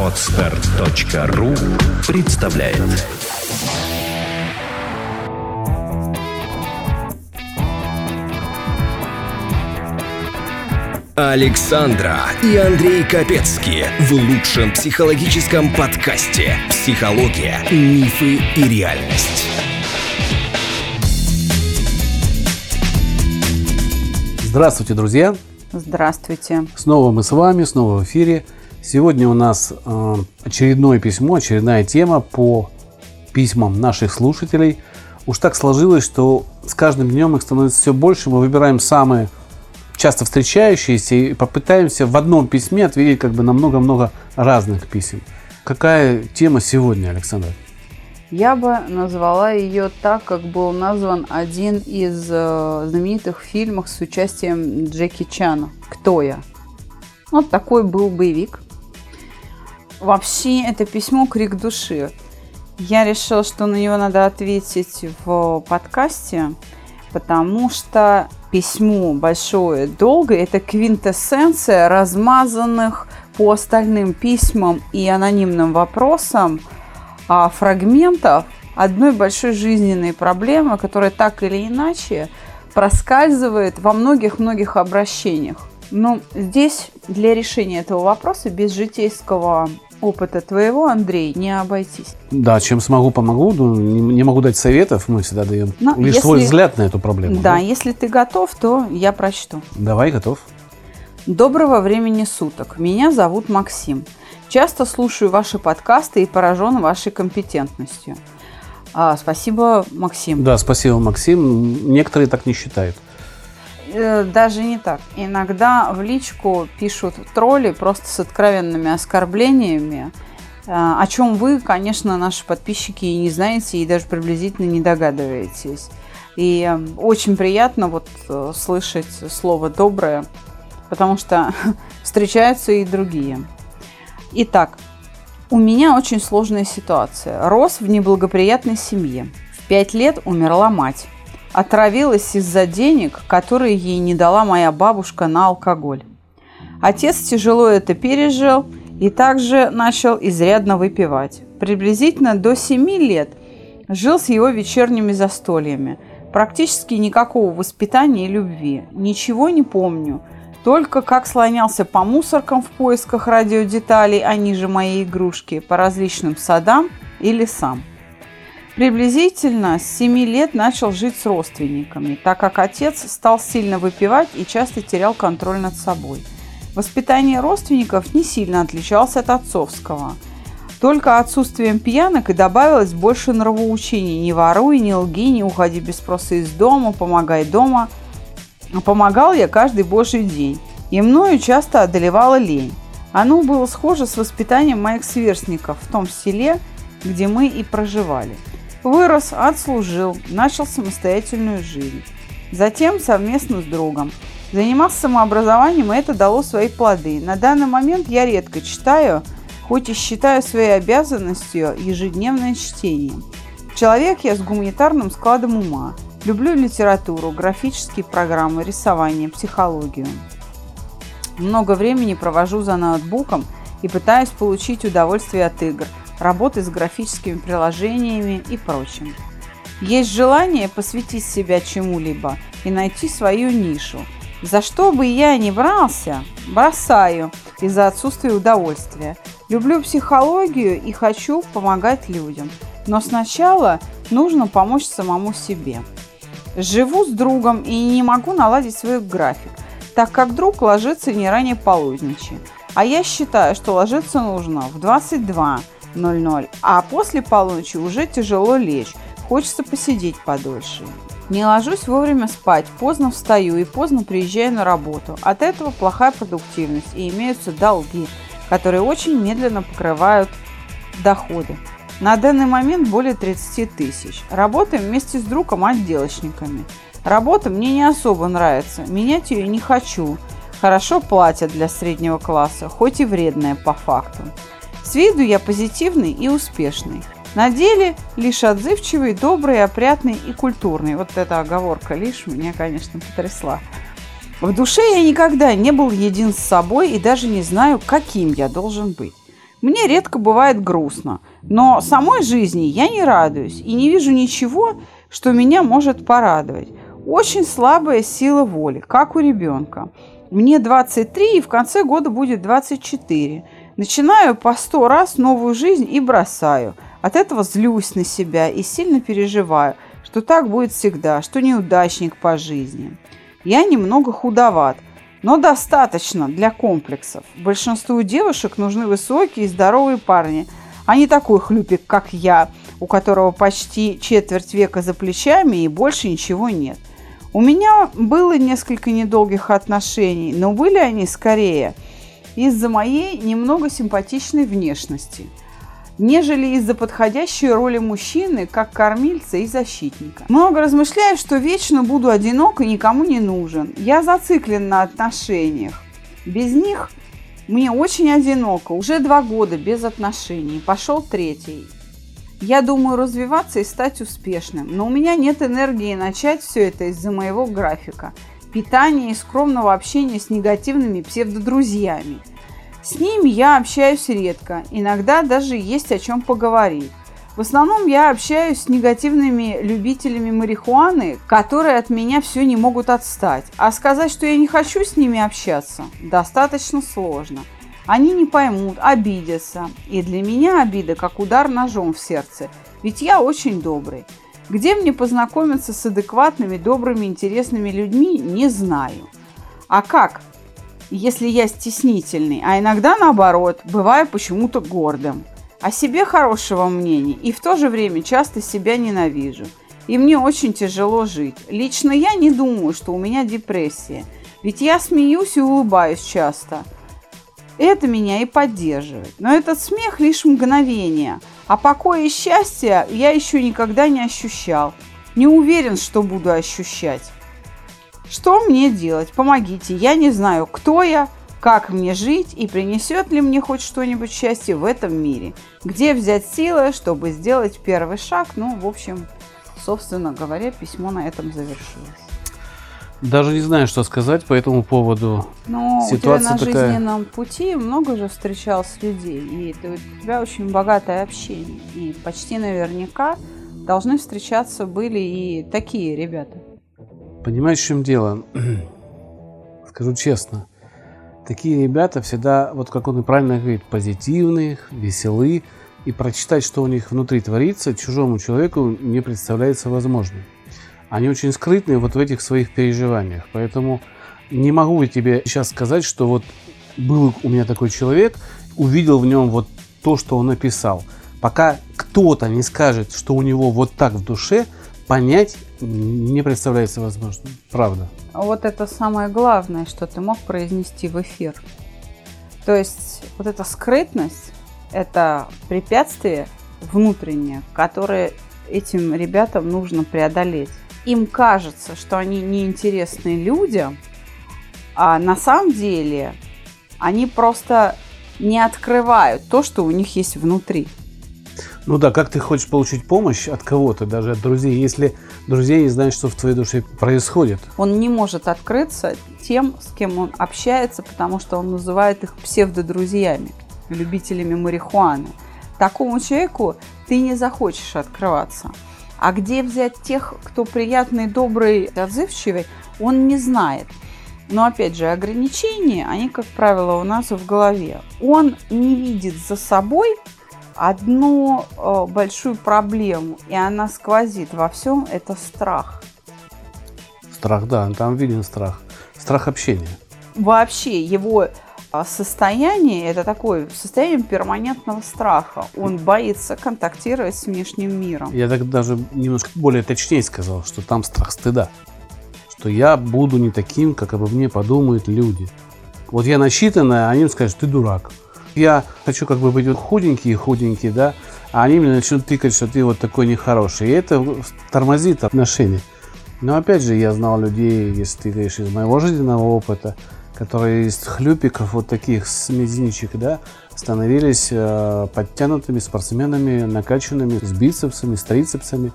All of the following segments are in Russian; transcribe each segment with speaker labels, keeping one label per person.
Speaker 1: Отстар.ру представляет Александра и Андрей Капецки в лучшем психологическом подкасте «Психология, мифы и реальность».
Speaker 2: Здравствуйте, друзья!
Speaker 3: Здравствуйте.
Speaker 2: Снова мы с вами, снова в эфире. Сегодня у нас э, очередное письмо, очередная тема по письмам наших слушателей. Уж так сложилось, что с каждым днем их становится все больше. Мы выбираем самые часто встречающиеся и попытаемся в одном письме ответить как бы на много-много разных писем. Какая тема сегодня, Александр?
Speaker 3: Я бы назвала ее так, как был назван один из э, знаменитых фильмов с участием Джеки Чана «Кто я?». Вот такой был боевик. Вообще, это письмо «Крик души». Я решила, что на него надо ответить в подкасте, потому что письмо большое, долгое – это квинтэссенция размазанных по остальным письмам и анонимным вопросам – фрагментов одной большой жизненной проблемы, которая так или иначе проскальзывает во многих-многих обращениях. Но здесь для решения этого вопроса без житейского опыта твоего, Андрей, не обойтись.
Speaker 2: Да, чем смогу, помогу. Ну, не могу дать советов, мы всегда даем Но лишь если, свой взгляд на эту проблему.
Speaker 3: Да, да, если ты готов, то я прочту.
Speaker 2: Давай, готов.
Speaker 3: Доброго времени суток. Меня зовут Максим. Часто слушаю ваши подкасты и поражен вашей компетентностью. А, спасибо, Максим.
Speaker 2: Да, спасибо, Максим. Некоторые так не считают.
Speaker 3: Э, даже не так. Иногда в личку пишут тролли просто с откровенными оскорблениями, э, о чем вы, конечно, наши подписчики и не знаете, и даже приблизительно не догадываетесь. И э, очень приятно вот слышать слово «доброе», потому что встречаются и другие. Итак, у меня очень сложная ситуация. Рос в неблагоприятной семье. В пять лет умерла мать. Отравилась из-за денег, которые ей не дала моя бабушка на алкоголь. Отец тяжело это пережил и также начал изрядно выпивать. Приблизительно до 7 лет жил с его вечерними застольями. Практически никакого воспитания и любви. Ничего не помню – только как слонялся по мусоркам в поисках радиодеталей, они же моей игрушки, по различным садам и лесам. Приблизительно с 7 лет начал жить с родственниками, так как отец стал сильно выпивать и часто терял контроль над собой. Воспитание родственников не сильно отличалось от отцовского. Только отсутствием пьянок и добавилось больше нравоучений «не воруй, не лги, не уходи без спроса из дома, помогай дома», Помогал я каждый божий день, и мною часто одолевала лень. Оно было схоже с воспитанием моих сверстников в том селе, где мы и проживали. Вырос, отслужил, начал самостоятельную жизнь. Затем совместно с другом. Занимался самообразованием, и это дало свои плоды. На данный момент я редко читаю, хоть и считаю своей обязанностью ежедневное чтение. Человек я с гуманитарным складом ума. Люблю литературу, графические программы, рисование, психологию. Много времени провожу за ноутбуком и пытаюсь получить удовольствие от игр, работы с графическими приложениями и прочим. Есть желание посвятить себя чему-либо и найти свою нишу. За что бы я ни брался, бросаю из-за отсутствия удовольствия. Люблю психологию и хочу помогать людям. Но сначала нужно помочь самому себе. Живу с другом и не могу наладить свой график, так как друг ложится не ранее полудничи. А я считаю, что ложиться нужно в 22.00, а после полуночи уже тяжело лечь, хочется посидеть подольше. Не ложусь вовремя спать, поздно встаю и поздно приезжаю на работу. От этого плохая продуктивность и имеются долги, которые очень медленно покрывают доходы. На данный момент более 30 тысяч. Работаем вместе с другом отделочниками. Работа мне не особо нравится, менять ее не хочу. Хорошо платят для среднего класса, хоть и вредная по факту. С виду я позитивный и успешный. На деле лишь отзывчивый, добрый, опрятный и культурный. Вот эта оговорка лишь меня, конечно, потрясла. В душе я никогда не был един с собой и даже не знаю, каким я должен быть. Мне редко бывает грустно, но самой жизни я не радуюсь и не вижу ничего, что меня может порадовать. Очень слабая сила воли, как у ребенка. Мне 23 и в конце года будет 24. Начинаю по сто раз новую жизнь и бросаю. От этого злюсь на себя и сильно переживаю, что так будет всегда, что неудачник по жизни. Я немного худоват, но достаточно для комплексов. Большинству девушек нужны высокие и здоровые парни, а не такой хлюпик, как я, у которого почти четверть века за плечами и больше ничего нет. У меня было несколько недолгих отношений, но были они скорее из-за моей немного симпатичной внешности – нежели из-за подходящей роли мужчины, как кормильца и защитника. Много размышляю, что вечно буду одинок и никому не нужен. Я зациклен на отношениях. Без них мне очень одиноко. Уже два года без отношений. Пошел третий. Я думаю развиваться и стать успешным, но у меня нет энергии начать все это из-за моего графика, питания и скромного общения с негативными псевдодрузьями – с ними я общаюсь редко, иногда даже есть о чем поговорить. В основном я общаюсь с негативными любителями марихуаны, которые от меня все не могут отстать. А сказать, что я не хочу с ними общаться, достаточно сложно. Они не поймут, обидятся. И для меня обида как удар ножом в сердце, ведь я очень добрый. Где мне познакомиться с адекватными, добрыми, интересными людьми, не знаю. А как? Если я стеснительный, а иногда наоборот, бываю почему-то гордым. О себе хорошего мнения и в то же время часто себя ненавижу. И мне очень тяжело жить. Лично я не думаю, что у меня депрессия. Ведь я смеюсь и улыбаюсь часто. Это меня и поддерживает. Но этот смех лишь мгновение. А покоя и счастья я еще никогда не ощущал. Не уверен, что буду ощущать. Что мне делать? Помогите. Я не знаю, кто я, как мне жить и принесет ли мне хоть что-нибудь счастье в этом мире. Где взять силы, чтобы сделать первый шаг? Ну, в общем, собственно говоря, письмо на этом завершилось.
Speaker 2: Даже не знаю, что сказать по этому поводу.
Speaker 3: Но Ситуация у тебя на такая... жизненном пути много же встречалось людей, и ты, у тебя очень богатое общение. И почти наверняка должны встречаться были и такие ребята.
Speaker 2: Понимаешь, в чем дело? Скажу честно, такие ребята всегда, вот как он и правильно говорит, позитивные, веселые, и прочитать, что у них внутри творится, чужому человеку не представляется возможным. Они очень скрытные вот в этих своих переживаниях, поэтому не могу тебе сейчас сказать, что вот был у меня такой человек, увидел в нем вот то, что он написал. Пока кто-то не скажет, что у него вот так в душе, понять не представляется возможным. Правда.
Speaker 3: Вот это самое главное, что ты мог произнести в эфир. То есть вот эта скрытность, это препятствие внутреннее, которое этим ребятам нужно преодолеть. Им кажется, что они неинтересны людям, а на самом деле они просто не открывают то, что у них есть внутри.
Speaker 2: Ну да, как ты хочешь получить помощь от кого-то, даже от друзей, если друзья не знают, что в твоей душе происходит?
Speaker 3: Он не может открыться тем, с кем он общается, потому что он называет их псевдодрузьями, любителями марихуаны. Такому человеку ты не захочешь открываться. А где взять тех, кто приятный, добрый, отзывчивый, он не знает. Но опять же, ограничения, они, как правило, у нас в голове. Он не видит за собой одну э, большую проблему, и она сквозит во всем, это страх.
Speaker 2: Страх, да, там виден страх. Страх общения.
Speaker 3: Вообще его а, состояние, это такое состояние перманентного страха. Он боится контактировать с внешним миром.
Speaker 2: Я так даже немножко более точнее сказал, что там страх стыда. Что я буду не таким, как обо мне подумают люди. Вот я начитанная, а они скажут, ты дурак я хочу как бы быть худенький худенький, да, а они мне начнут тыкать, что ты вот такой нехороший. И это тормозит отношения. Но опять же, я знал людей, если ты говоришь, из моего жизненного опыта, которые из хлюпиков вот таких с мизинчик, да, становились э, подтянутыми спортсменами, накачанными, с бицепсами, с трицепсами.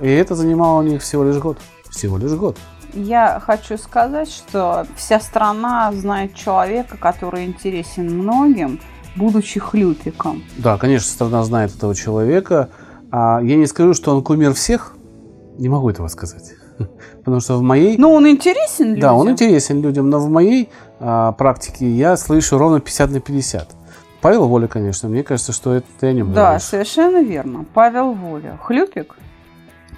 Speaker 2: И это занимало у них всего лишь год. Всего лишь год.
Speaker 3: Я хочу сказать, что вся страна знает человека, который интересен многим, будучи хлюпиком.
Speaker 2: Да, конечно, страна знает этого человека. А я не скажу, что он кумир всех. Не могу этого сказать. Потому что в моей...
Speaker 3: Ну, он интересен людям.
Speaker 2: Да, он интересен людям, но в моей а, практике я слышу ровно 50 на 50. Павел Воля, конечно, мне кажется, что это ты о нем
Speaker 3: Да,
Speaker 2: говоришь.
Speaker 3: совершенно верно. Павел Воля. Хлюпик?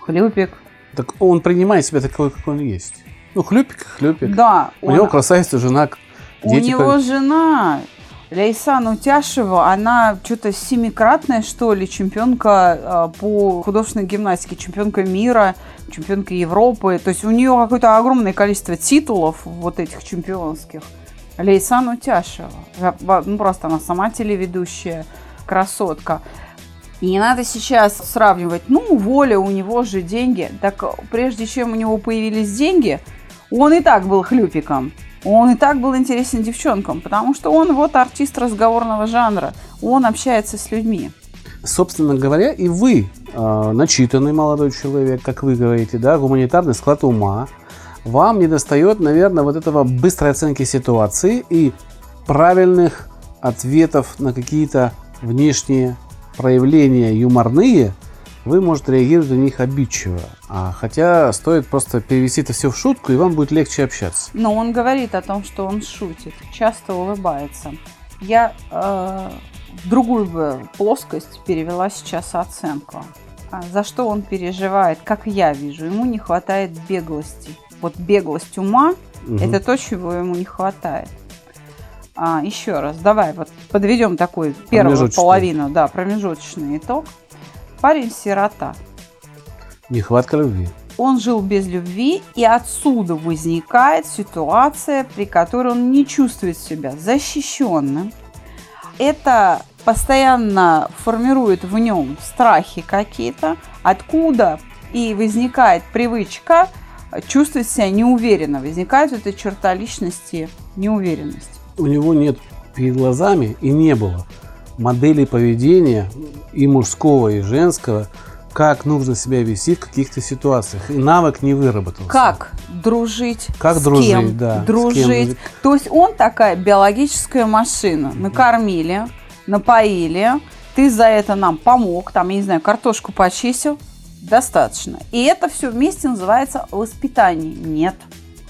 Speaker 3: Хлюпик.
Speaker 2: Так он принимает себя такой, как он есть. Ну, хлюпик, хлюпик.
Speaker 3: Да.
Speaker 2: У
Speaker 3: он-
Speaker 2: него красавица жена,
Speaker 3: У
Speaker 2: дети.
Speaker 3: него жена Ляйсан Утяшева, она что-то семикратная, что ли, чемпионка а, по художественной гимнастике, чемпионка мира, чемпионка Европы. То есть у нее какое-то огромное количество титулов вот этих чемпионских. Ляйсан Утяшева. Ва- ва- Ну, просто она сама телеведущая, красотка. И не надо сейчас сравнивать, ну, воля, у него же деньги. Так прежде чем у него появились деньги, он и так был хлюпиком. Он и так был интересен девчонкам, потому что он вот артист разговорного жанра. Он общается с людьми.
Speaker 2: Собственно говоря, и вы э, начитанный молодой человек, как вы говорите, да, гуманитарный склад ума. Вам не достает, наверное, вот этого быстрой оценки ситуации и правильных ответов на какие-то внешние проявления юморные, вы, может, реагировать на них обидчиво. А хотя стоит просто перевести это все в шутку, и вам будет легче общаться.
Speaker 3: Но он говорит о том, что он шутит, часто улыбается. Я э, в другую бы плоскость перевела сейчас оценку. А За что он переживает, как я вижу, ему не хватает беглости. Вот беглость ума
Speaker 2: Мгм.
Speaker 3: Это то, чего ему не хватает. А, еще раз, давай вот подведем такой первую половину, да, промежуточный итог. Парень сирота.
Speaker 2: Нехватка любви.
Speaker 3: Он жил без любви, и отсюда возникает ситуация, при которой он не чувствует себя защищенным. Это постоянно формирует в нем страхи какие-то, откуда и возникает привычка чувствовать себя неуверенно. Возникает эта черта личности неуверенность.
Speaker 2: У него нет перед глазами и не было моделей поведения и мужского, и женского, как нужно себя вести в каких-то ситуациях. И навык не выработался.
Speaker 3: Как дружить?
Speaker 2: Как
Speaker 3: с
Speaker 2: дружить,
Speaker 3: кем
Speaker 2: да, с кем
Speaker 3: Дружить.
Speaker 2: дружить.
Speaker 3: То есть он такая биологическая машина. Накормили, напоили, ты за это нам помог, там, я не знаю, картошку почистил, достаточно. И это все вместе называется воспитание. Нет,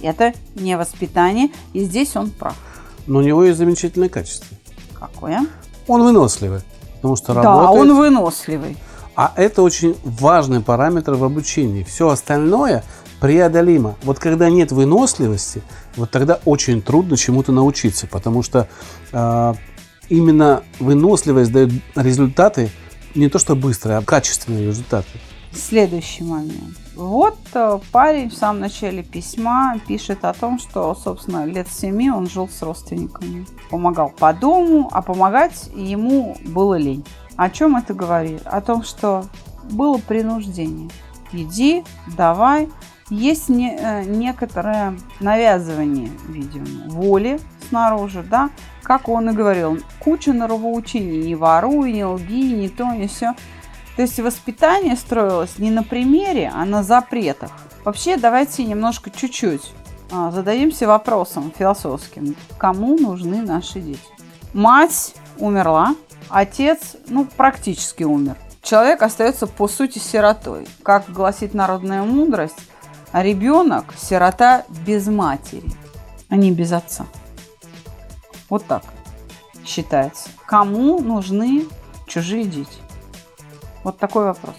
Speaker 3: это не воспитание, и здесь он прав.
Speaker 2: Но у него есть замечательное качество.
Speaker 3: Какое?
Speaker 2: Он выносливый, потому что
Speaker 3: Да,
Speaker 2: работает.
Speaker 3: он выносливый.
Speaker 2: А это очень важный параметр в обучении. Все остальное преодолимо. Вот когда нет выносливости, вот тогда очень трудно чему-то научиться, потому что э, именно выносливость дает результаты не то что быстрые, а качественные результаты.
Speaker 3: Следующий момент. Вот э, парень в самом начале письма пишет о том, что, собственно, лет семи он жил с родственниками. Помогал по дому, а помогать ему было лень. О чем это говорит? О том, что было принуждение. Иди, давай. Есть не- э, некоторое навязывание, видимо, воли снаружи, да, как он и говорил, куча норовоучений, не воруй, не лги, не то, не все. То есть воспитание строилось не на примере, а на запретах. Вообще, давайте немножко чуть-чуть а, зададимся вопросом философским. Кому нужны наши дети? Мать умерла, отец, ну, практически умер. Человек остается, по сути, сиротой. Как гласит народная мудрость, ребенок – сирота без матери, а не без отца. Вот так считается. Кому нужны чужие дети? Вот такой вопрос.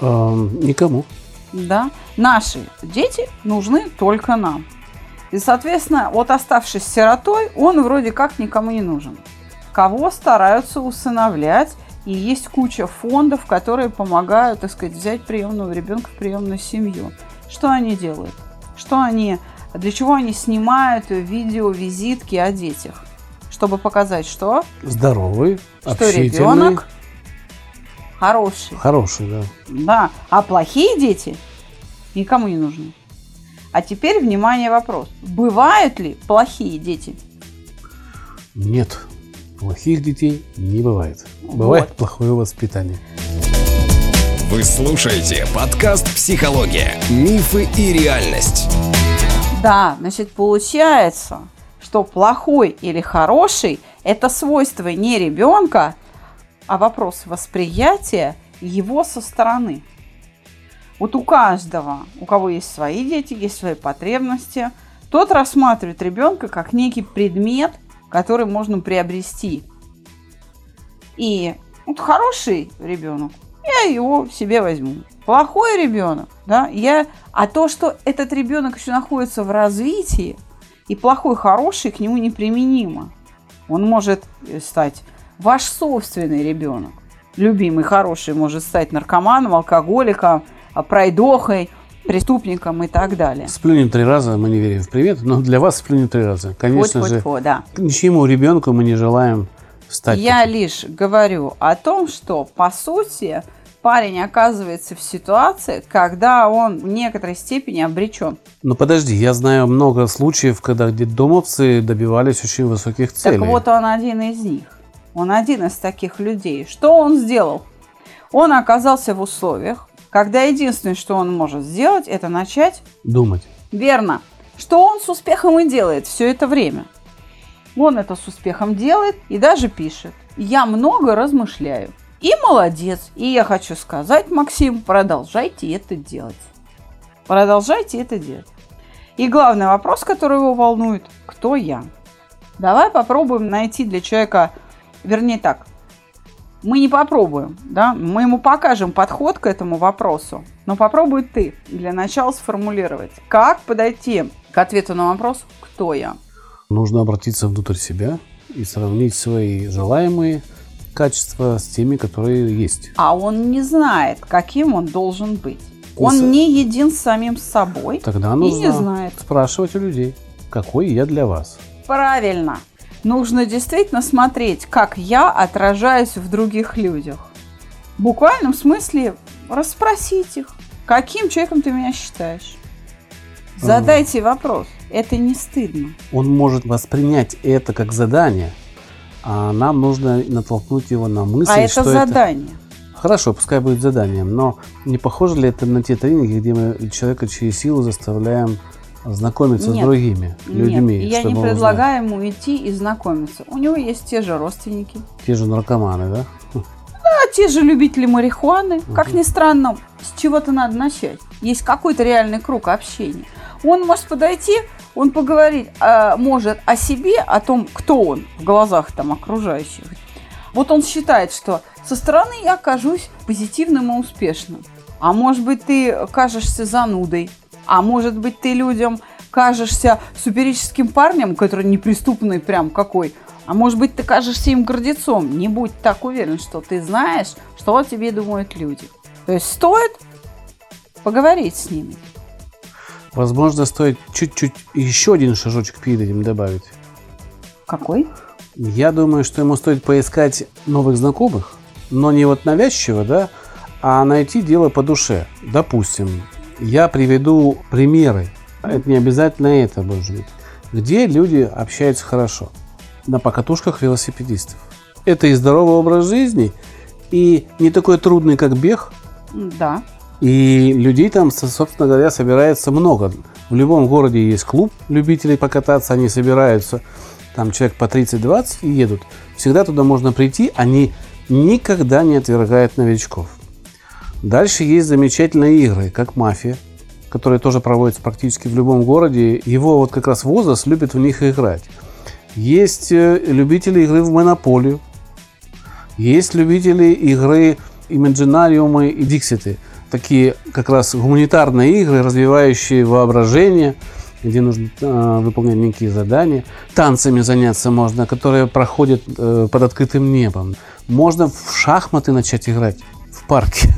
Speaker 2: Эм, никому.
Speaker 3: Да, наши дети нужны только нам. И, соответственно, вот оставшись сиротой, он вроде как никому не нужен. Кого стараются усыновлять, и есть куча фондов, которые помогают, так сказать, взять приемного ребенка в приемную семью. Что они делают? Что они, для чего они снимают видео, визитки о детях? Чтобы показать, что,
Speaker 2: Здоровый,
Speaker 3: что ребенок хороший.
Speaker 2: хороший, да.
Speaker 3: Да, а плохие дети никому не нужны. А теперь, внимание, вопрос. Бывают ли плохие дети?
Speaker 2: Нет, плохих детей не бывает. Бывает
Speaker 3: Вот.
Speaker 2: плохое воспитание.
Speaker 1: Вы слушаете подкаст «Психология. Мифы и реальность».
Speaker 3: Да, значит, получается, что плохой или хороший – это свойство не ребенка, а вопрос восприятия его со стороны. Вот у каждого, у кого есть свои дети, есть свои потребности, тот рассматривает ребенка как некий предмет, который можно приобрести. И вот хороший ребенок, я его себе возьму. Плохой ребенок, да, я... А то, что этот ребенок еще находится в развитии, и плохой, хороший к нему неприменимо. Он может стать ваш собственный ребенок. Любимый, хороший может стать наркоманом, алкоголиком, пройдохой, преступником и так далее.
Speaker 2: Сплюнем три раза, мы не верим в привет, но для вас сплюнем три раза. Конечно
Speaker 3: Фу-фу-фу,
Speaker 2: же,
Speaker 3: Фу, да.
Speaker 2: ничьему ребенку мы не желаем стать
Speaker 3: Я
Speaker 2: таким.
Speaker 3: лишь говорю о том, что по сути парень оказывается в ситуации, когда он в некоторой степени обречен.
Speaker 2: Но подожди, я знаю много случаев, когда детдомовцы добивались очень высоких целей.
Speaker 3: Так вот он один из них. Он один из таких людей. Что он сделал? Он оказался в условиях, когда единственное, что он может сделать, это начать
Speaker 2: Думать.
Speaker 3: Верно. Что он с успехом и делает все это время. Он это с успехом делает и даже пишет. Я много размышляю. И молодец. И я хочу сказать, Максим, продолжайте это делать. Продолжайте это делать. И главный вопрос, который его волнует, кто я? Давай попробуем найти для человека, вернее так, мы не попробуем, да, мы ему покажем подход к этому вопросу, но попробуй ты для начала сформулировать, как подойти к ответу на вопрос «Кто я?».
Speaker 2: Нужно обратиться внутрь себя и сравнить свои желаемые качества с теми, которые есть.
Speaker 3: А он не знает, каким он должен быть. Он не един с самим собой
Speaker 2: Тогда
Speaker 3: и
Speaker 2: нужно
Speaker 3: не знает.
Speaker 2: спрашивать у людей, какой я для вас.
Speaker 3: Правильно. Нужно действительно смотреть, как я отражаюсь в других людях. В буквальном смысле расспросить их, каким человеком ты меня считаешь. Задайте вопрос. Это не стыдно.
Speaker 2: Он может воспринять это как задание, а нам нужно натолкнуть его на мысль,
Speaker 3: а это
Speaker 2: что
Speaker 3: задание.
Speaker 2: Хорошо, пускай будет заданием, но не похоже ли это на те тренинги, где мы человека через силу заставляем знакомиться
Speaker 3: Нет.
Speaker 2: с другими людьми?
Speaker 3: Нет, я не предлагаю ему идти и знакомиться. У него есть те же родственники,
Speaker 2: Те же наркоманы, да?
Speaker 3: а те же любители марихуаны. Как ни странно, с чего-то надо начать. Есть какой-то реальный круг общения. Он может подойти, он поговорить а, может о себе, о том, кто он в глазах там окружающих. Вот он считает, что со стороны я кажусь позитивным и успешным. А может быть, ты кажешься занудой. А может быть, ты людям кажешься суперическим парнем, который неприступный прям какой. А может быть, ты кажешься им гордецом. Не будь так уверен, что ты знаешь, что о тебе думают люди. То есть стоит поговорить с ними.
Speaker 2: Возможно, стоит чуть-чуть еще один шажочек перед этим добавить.
Speaker 3: Какой?
Speaker 2: Я думаю, что ему стоит поискать новых знакомых, но не вот навязчиво, да, а найти дело по душе. Допустим, я приведу примеры, это не обязательно это может быть, где люди общаются хорошо. На покатушках велосипедистов. Это и здоровый образ жизни, и не такой трудный, как бег,
Speaker 3: Да.
Speaker 2: и людей там, со- собственно говоря, собирается много. В любом городе есть клуб любителей покататься, они собираются, там человек по 30-20 и едут. Всегда туда можно прийти, они никогда не отвергают новичков. Дальше есть замечательные игры, как «Мафия», которые тоже проводятся практически в любом городе. Его вот как раз возраст любит в них играть. Есть э, любители игры в «Монополию», есть любители игры Имаджинариумы и Дикситы. Такие как раз гуманитарные игры, развивающие воображение, где нужно э, выполнять некие задания. Танцами заняться можно, которые проходят э, под открытым небом. Можно в шахматы начать играть в парке.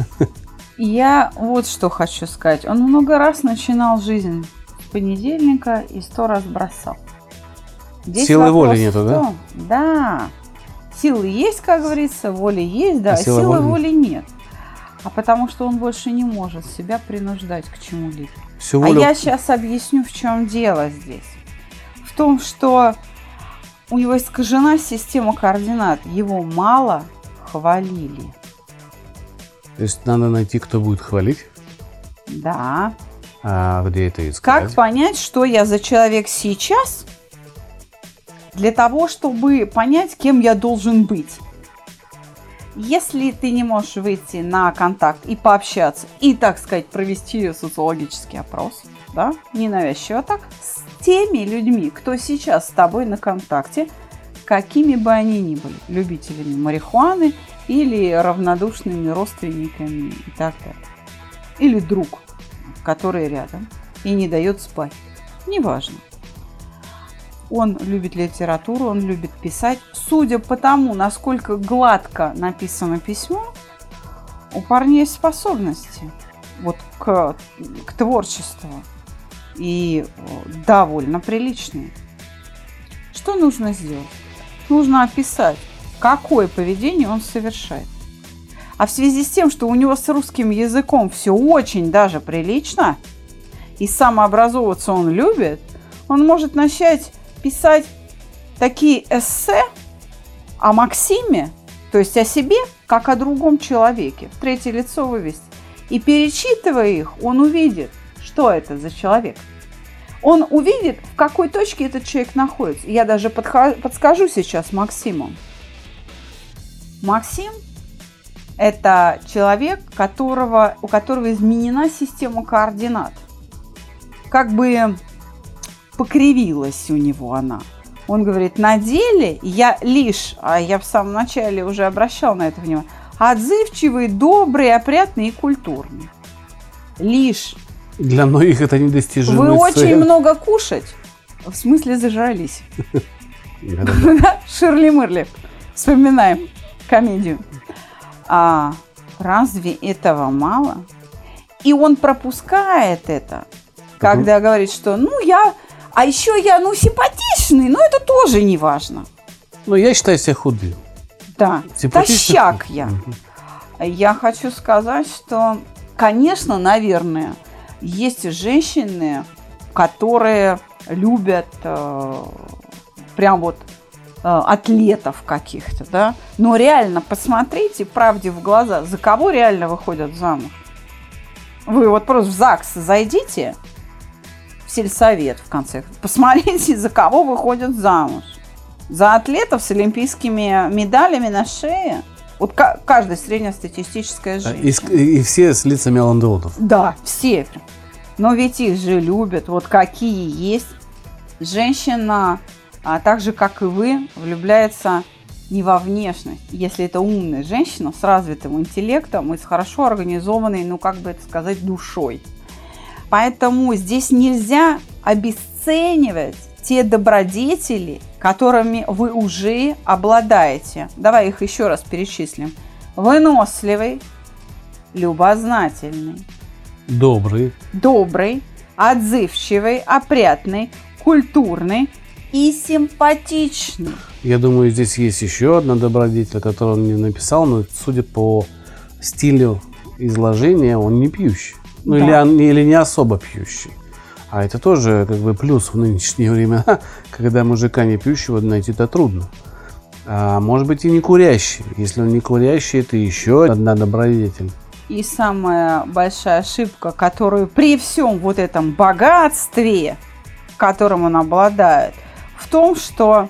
Speaker 3: Я вот что хочу сказать. Он много раз начинал жизнь с понедельника и сто раз бросал.
Speaker 2: Силы
Speaker 3: вопрос
Speaker 2: воли нету, да?
Speaker 3: Да. Силы есть, как говорится, воли есть, да,
Speaker 2: А
Speaker 3: а
Speaker 2: силы
Speaker 3: силы
Speaker 2: воли
Speaker 3: воли нет. А потому что он больше не может себя принуждать к чему-либо.
Speaker 2: Всю
Speaker 3: А
Speaker 2: волю-
Speaker 3: я сейчас объясню, в чем дело здесь. В том, что у него искажена система координат. Его мало хвалили.
Speaker 2: То есть надо найти, кто будет хвалить.
Speaker 3: Да.
Speaker 2: А где это искать?
Speaker 3: Как понять, что я за человек сейчас, для того, чтобы понять, кем я должен быть? Если ты не можешь выйти на контакт и пообщаться, и, так сказать, провести социологический опрос, да, ненавязчиво так, с теми людьми, кто сейчас с тобой на контакте, какими бы они ни были, любителями марихуаны или равнодушными родственниками и так далее. Или друг, который рядом и не дает спать. Неважно. Он любит литературу, он любит писать. Судя по тому, насколько гладко написано письмо, у парней есть способности вот к, к творчеству. И э, довольно приличные. Что нужно сделать? Нужно описать, какое поведение он совершает. А в связи с тем, что у него с русским языком все очень даже прилично, и самообразовываться он любит, он может начать писать такие эссе о Максиме, то есть о себе, как о другом человеке, в третье лицо вывести. И перечитывая их, он увидит, что это за человек. Он увидит, в какой точке этот человек находится. Я даже подскажу сейчас Максиму. Максим – это человек, которого, у которого изменена система координат. Как бы покривилась у него она. Он говорит, на деле я лишь, а я в самом начале уже обращал на это внимание, отзывчивый, добрый, опрятный и культурный. Лишь.
Speaker 2: Для многих это недостижимая
Speaker 3: Вы
Speaker 2: цель.
Speaker 3: очень много кушать. В смысле зажрались. Ширли Мырли. Вспоминаем комедию. А разве этого мало? И он пропускает это, когда говорит, что ну я а еще я, ну, симпатичный, но это тоже не важно.
Speaker 2: Ну, я считаю себя худым.
Speaker 3: Да, тощак я. Я хочу сказать, что, конечно, наверное, есть женщины, которые любят э, прям вот атлетов каких-то, да. Но реально посмотрите правде в глаза, за кого реально выходят замуж. Вы вот просто в ЗАГС зайдите, в сельсовет, в конце. Посмотрите, за кого выходят замуж. За атлетов с олимпийскими медалями на шее. Вот каждая среднестатистическая женщина.
Speaker 2: И, и все с лицами ландолотов.
Speaker 3: Да, все. Но ведь их же любят. Вот какие есть. Женщина, а так же, как и вы, влюбляется не во внешность. Если это умная женщина с развитым интеллектом и с хорошо организованной, ну как бы это сказать, душой. Поэтому здесь нельзя обесценивать те добродетели, которыми вы уже обладаете. Давай их еще раз перечислим. Выносливый, любознательный,
Speaker 2: добрый,
Speaker 3: добрый, отзывчивый, опрятный, культурный и симпатичный.
Speaker 2: Я думаю, здесь есть еще одна добродетель, которую он мне написал, но судя по стилю изложения, он не пьющий. Ну да. или, или не особо пьющий. А это тоже как бы плюс в нынешнее время, когда мужика не пьющего найти-то трудно. А может быть и не курящий. Если он не курящий, это еще одна добродетель.
Speaker 3: И самая большая ошибка, которую при всем вот этом богатстве, которым он обладает, в том, что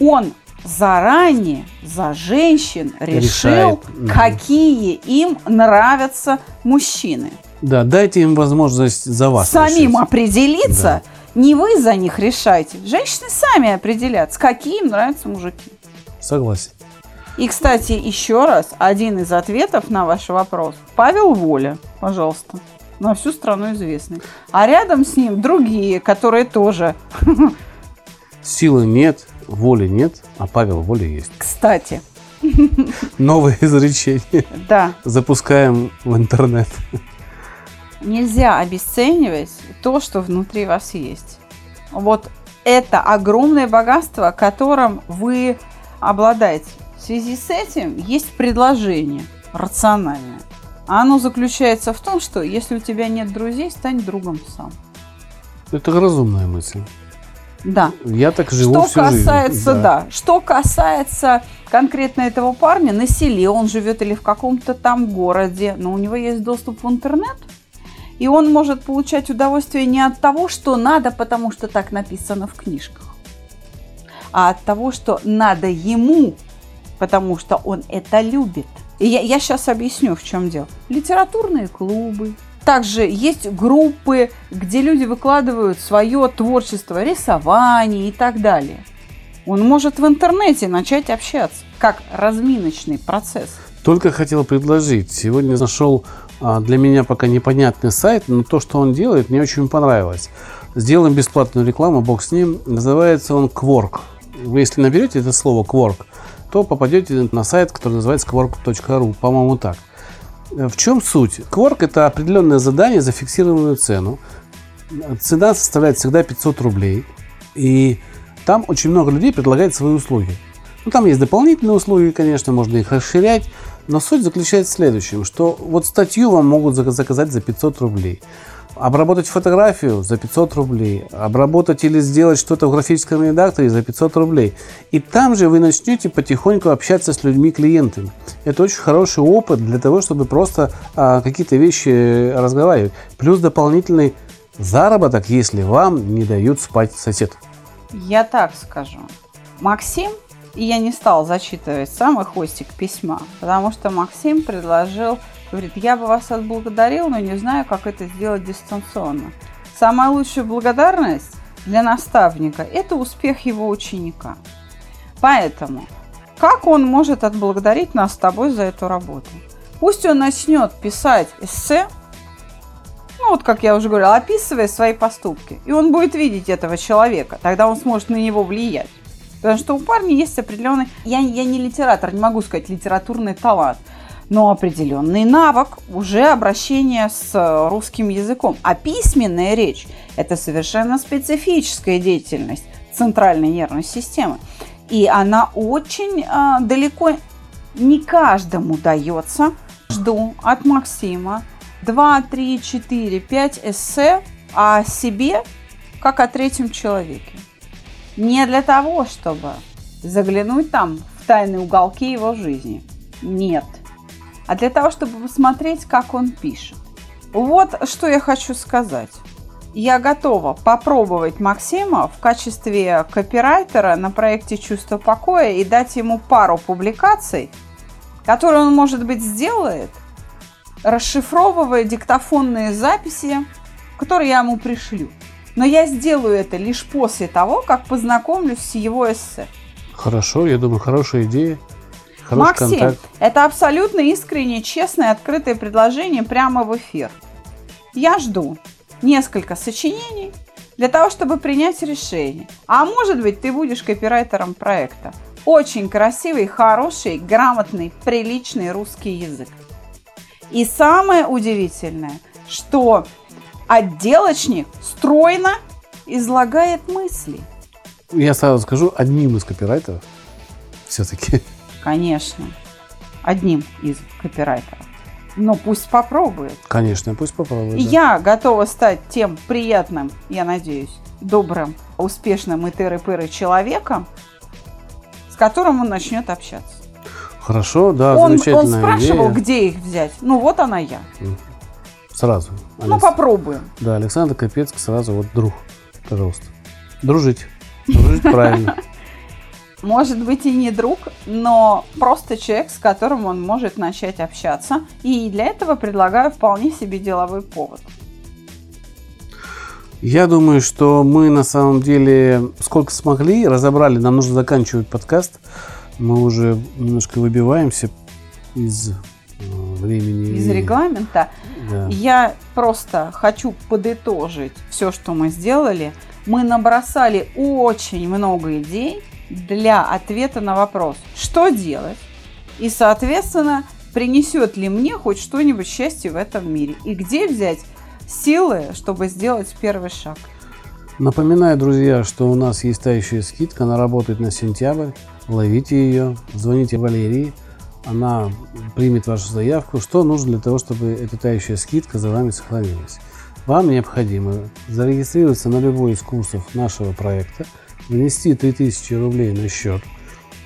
Speaker 3: он заранее за женщин решил, Решает. какие им нравятся мужчины.
Speaker 2: Да, дайте им возможность за вас
Speaker 3: Самим решить. определиться. Да. Не вы за них решайте. Женщины сами определят, с какие им нравятся мужики.
Speaker 2: Согласен.
Speaker 3: И, кстати, еще раз, один из ответов на ваш вопрос. Павел Воля, пожалуйста. На всю страну известный. А рядом с ним другие, которые тоже.
Speaker 2: Силы нет, воли нет, а Павел Воля есть.
Speaker 3: Кстати.
Speaker 2: Новое изречение.
Speaker 3: Да.
Speaker 2: Запускаем в интернет
Speaker 3: нельзя обесценивать то, что внутри вас есть. Вот это огромное богатство, которым вы обладаете. В связи с этим есть предложение рациональное. оно заключается в том, что если у тебя нет друзей, стань другом сам.
Speaker 2: Это разумная мысль.
Speaker 3: Да.
Speaker 2: Я так живу
Speaker 3: что
Speaker 2: всю
Speaker 3: касается,
Speaker 2: жизнь.
Speaker 3: Да. да. Что касается конкретно этого парня на селе, он живет или в каком-то там городе, но у него есть доступ в интернет, и он может получать удовольствие не от того, что надо, потому что так написано в книжках, а от того, что надо ему, потому что он это любит. И я, я сейчас объясню, в чем дело. Литературные клубы, также есть группы, где люди выкладывают свое творчество, рисование и так далее. Он может в интернете начать общаться, как разминочный процесс.
Speaker 2: Только хотел предложить. Сегодня нашел а, для меня пока непонятный сайт, но то, что он делает, мне очень понравилось. Сделаем бесплатную рекламу, бог с ним. Называется он Quark. Вы если наберете это слово Quark, то попадете на сайт, который называется quark.ru, по-моему так. В чем суть? Quark – это определенное задание за фиксированную цену. Цена составляет всегда 500 рублей. И там очень много людей предлагает свои услуги. Ну, там есть дополнительные услуги, конечно, можно их расширять. Но суть заключается в следующем, что вот статью вам могут заказать за 500 рублей. Обработать фотографию за 500 рублей, обработать или сделать что-то в графическом редакторе за 500 рублей. И там же вы начнете потихоньку общаться с людьми-клиентами. Это очень хороший опыт для того, чтобы просто а, какие-то вещи разговаривать. Плюс дополнительный заработок, если вам не дают спать сосед.
Speaker 3: Я так скажу. Максим, и я не стал зачитывать самый хвостик письма, потому что Максим предложил Говорит, я бы вас отблагодарил, но не знаю, как это сделать дистанционно. Самая лучшая благодарность для наставника – это успех его ученика. Поэтому, как он может отблагодарить нас с тобой за эту работу? Пусть он начнет писать эссе, ну вот как я уже говорила, описывая свои поступки. И он будет видеть этого человека, тогда он сможет на него влиять. Потому что у парня есть определенный... Я, я не литератор, не могу сказать литературный талант но определенный навык уже обращения с э, русским языком. А письменная речь – это совершенно специфическая деятельность центральной нервной системы. И она очень э, далеко не каждому дается. Жду от Максима 2, 3, 4, 5 эссе о себе, как о третьем человеке. Не для того, чтобы заглянуть там в тайные уголки его жизни. Нет – а для того, чтобы посмотреть, как он пишет. Вот что я хочу сказать. Я готова попробовать Максима в качестве копирайтера на проекте «Чувство покоя» и дать ему пару публикаций, которые он, может быть, сделает, расшифровывая диктофонные записи, которые я ему пришлю. Но я сделаю это лишь после того, как познакомлюсь с его эссе.
Speaker 2: Хорошо, я думаю, хорошая идея.
Speaker 3: Хороший Максим, контакт. это абсолютно искреннее, честное, открытое предложение прямо в эфир. Я жду несколько сочинений для того, чтобы принять решение. А может быть, ты будешь копирайтером проекта. Очень красивый, хороший, грамотный, приличный русский язык. И самое удивительное, что отделочник стройно излагает мысли.
Speaker 2: Я сразу скажу, одним из копирайтеров все-таки
Speaker 3: конечно, одним из копирайтеров. Но пусть попробует.
Speaker 2: Конечно, пусть попробует. Да.
Speaker 3: Я готова стать тем приятным, я надеюсь, добрым, успешным и тыры-пыры человеком, с которым он начнет общаться.
Speaker 2: Хорошо, да,
Speaker 3: он,
Speaker 2: замечательная
Speaker 3: Он спрашивал,
Speaker 2: идея.
Speaker 3: где их взять. Ну, вот она я.
Speaker 2: Сразу.
Speaker 3: Ну, Алекс... попробуем.
Speaker 2: Да, Александр Капецкий сразу вот друг, пожалуйста. Дружить. Дружить правильно
Speaker 3: может быть и не друг, но просто человек, с которым он может начать общаться. И для этого предлагаю вполне себе деловой повод.
Speaker 2: Я думаю, что мы на самом деле сколько смогли, разобрали. Нам нужно заканчивать подкаст. Мы уже немножко выбиваемся из э, времени.
Speaker 3: Из регламента. Да. Я просто хочу подытожить все, что мы сделали. Мы набросали очень много идей для ответа на вопрос, что делать, и, соответственно, принесет ли мне хоть что-нибудь счастье в этом мире, и где взять силы, чтобы сделать первый шаг.
Speaker 2: Напоминаю, друзья, что у нас есть тающая скидка, она работает на сентябрь. Ловите ее, звоните Валерии, она примет вашу заявку. Что нужно для того, чтобы эта тающая скидка за вами сохранилась? Вам необходимо зарегистрироваться на любой из курсов нашего проекта – внести 3000 рублей на счет,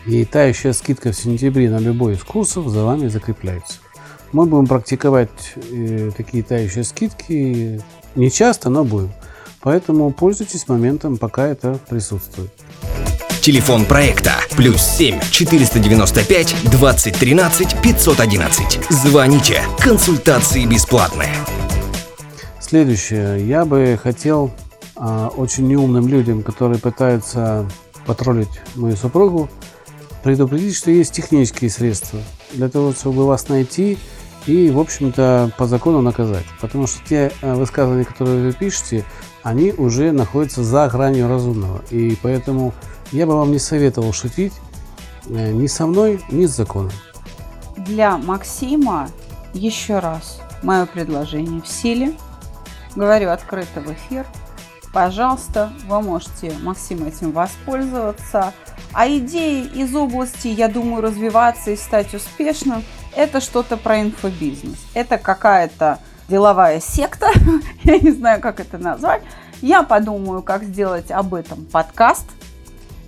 Speaker 2: И тающая скидка в сентябре на любой из курсов за вами закрепляется. Мы будем практиковать э, такие тающие скидки не часто, но будем. Поэтому пользуйтесь моментом, пока это присутствует.
Speaker 1: Телефон проекта плюс 7 495 2013 511. Звоните. Консультации бесплатные.
Speaker 2: Следующее. Я бы хотел а, очень неумным людям, которые пытаются потроллить мою супругу, предупредить, что есть технические средства для того, чтобы вас найти и, в общем-то, по закону наказать. Потому что те э, высказывания, которые вы пишете, они уже находятся за гранью разумного. И поэтому я бы вам не советовал шутить э, ни со мной, ни с законом.
Speaker 3: Для Максима еще раз мое предложение в силе. Говорю открыто в эфир. Пожалуйста, вы можете, Максим, этим воспользоваться. А идеи из области, я думаю, развиваться и стать успешным, это что-то про инфобизнес. Это какая-то деловая секта, я не знаю, как это назвать. Я подумаю, как сделать об этом подкаст,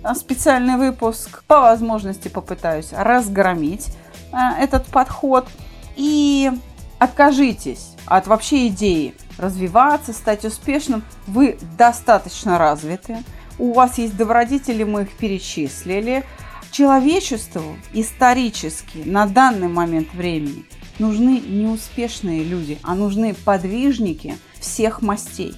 Speaker 3: а, специальный выпуск. По возможности попытаюсь разгромить а, этот подход. И откажитесь от вообще идеи развиваться, стать успешным, вы достаточно развиты, у вас есть добродетели, мы их перечислили. Человечеству исторически на данный момент времени нужны не успешные люди, а нужны подвижники всех мастей.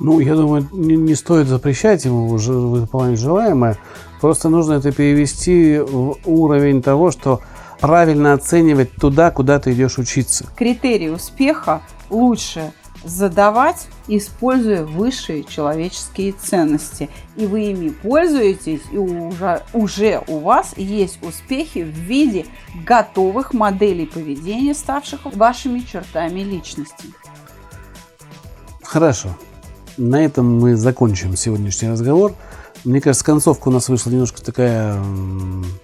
Speaker 2: Ну, я думаю, не, не стоит запрещать ему уже выполнять желаемое. Просто нужно это перевести в уровень того, что правильно оценивать туда, куда ты идешь учиться.
Speaker 3: Критерии успеха лучше задавать, используя высшие человеческие ценности. И вы ими пользуетесь, и уже, уже у вас есть успехи в виде готовых моделей поведения, ставших вашими чертами личности.
Speaker 2: Хорошо. На этом мы закончим сегодняшний разговор. Мне кажется, концовка у нас вышла немножко такая...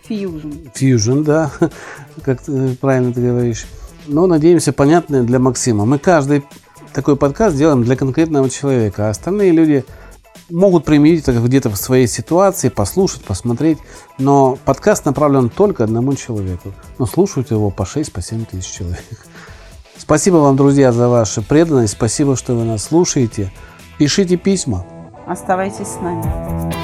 Speaker 3: Фьюжн.
Speaker 2: Фьюжн, да, как ты, правильно ты говоришь. Но, надеемся, понятное для Максима. Мы каждый такой подкаст делаем для конкретного человека, а остальные люди могут применить это где-то в своей ситуации, послушать, посмотреть. Но подкаст направлен только одному человеку. Но слушают его по 6, по 7 тысяч человек. Спасибо вам, друзья, за вашу преданность. Спасибо, что вы нас слушаете. Пишите письма.
Speaker 3: Оставайтесь с нами.